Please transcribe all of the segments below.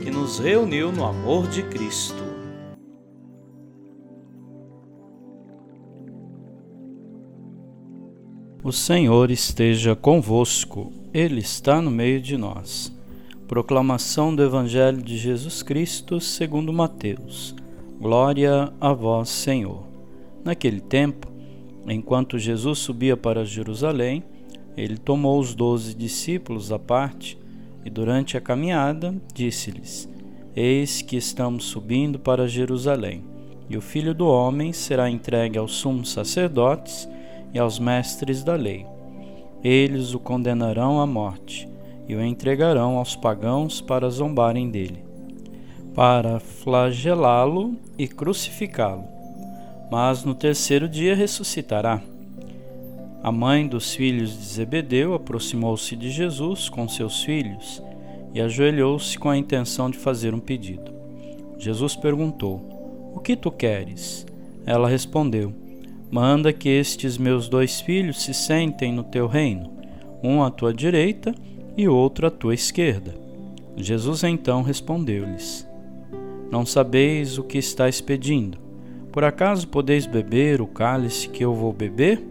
que nos reuniu no amor de Cristo. O Senhor esteja convosco, Ele está no meio de nós. Proclamação do Evangelho de Jesus Cristo segundo Mateus. Glória a vós, Senhor. Naquele tempo, enquanto Jesus subia para Jerusalém, ele tomou os doze discípulos à parte e, durante a caminhada, disse-lhes: Eis que estamos subindo para Jerusalém, e o filho do homem será entregue aos sumos sacerdotes e aos mestres da lei. Eles o condenarão à morte e o entregarão aos pagãos para zombarem dele, para flagelá-lo e crucificá-lo. Mas no terceiro dia ressuscitará. A mãe dos filhos de Zebedeu aproximou-se de Jesus com seus filhos e ajoelhou-se com a intenção de fazer um pedido. Jesus perguntou: O que tu queres? Ela respondeu: Manda que estes meus dois filhos se sentem no teu reino, um à tua direita e outro à tua esquerda. Jesus então respondeu-lhes: Não sabeis o que estáis pedindo. Por acaso podeis beber o cálice que eu vou beber?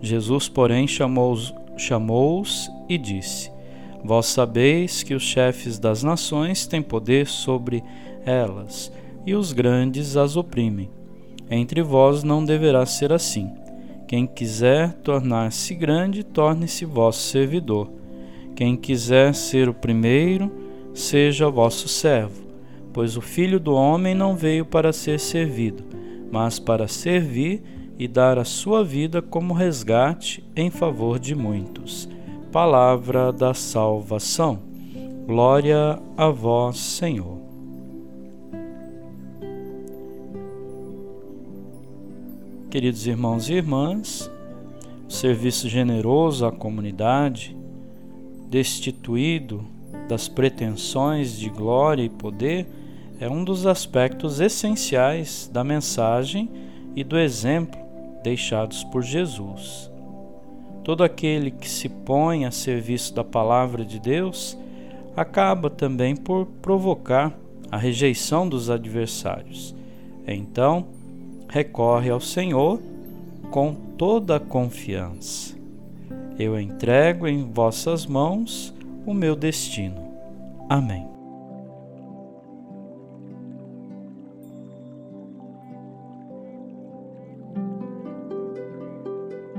Jesus, porém, chamou-os chamou e disse: Vós sabeis que os chefes das nações têm poder sobre elas, e os grandes as oprimem. Entre vós não deverá ser assim. Quem quiser tornar-se grande, torne-se vosso servidor quem quiser ser o primeiro, seja vosso servo, pois o Filho do Homem não veio para ser servido, mas para servir e dar a sua vida como resgate em favor de muitos. Palavra da salvação. Glória a vós, Senhor. Queridos irmãos e irmãs, o serviço generoso à comunidade destituído das pretensões de glória e poder, é um dos aspectos essenciais da mensagem e do exemplo deixados por Jesus. Todo aquele que se põe a serviço da palavra de Deus acaba também por provocar a rejeição dos adversários. Então, recorre ao Senhor com toda a confiança. Eu entrego em vossas mãos o meu destino. Amém.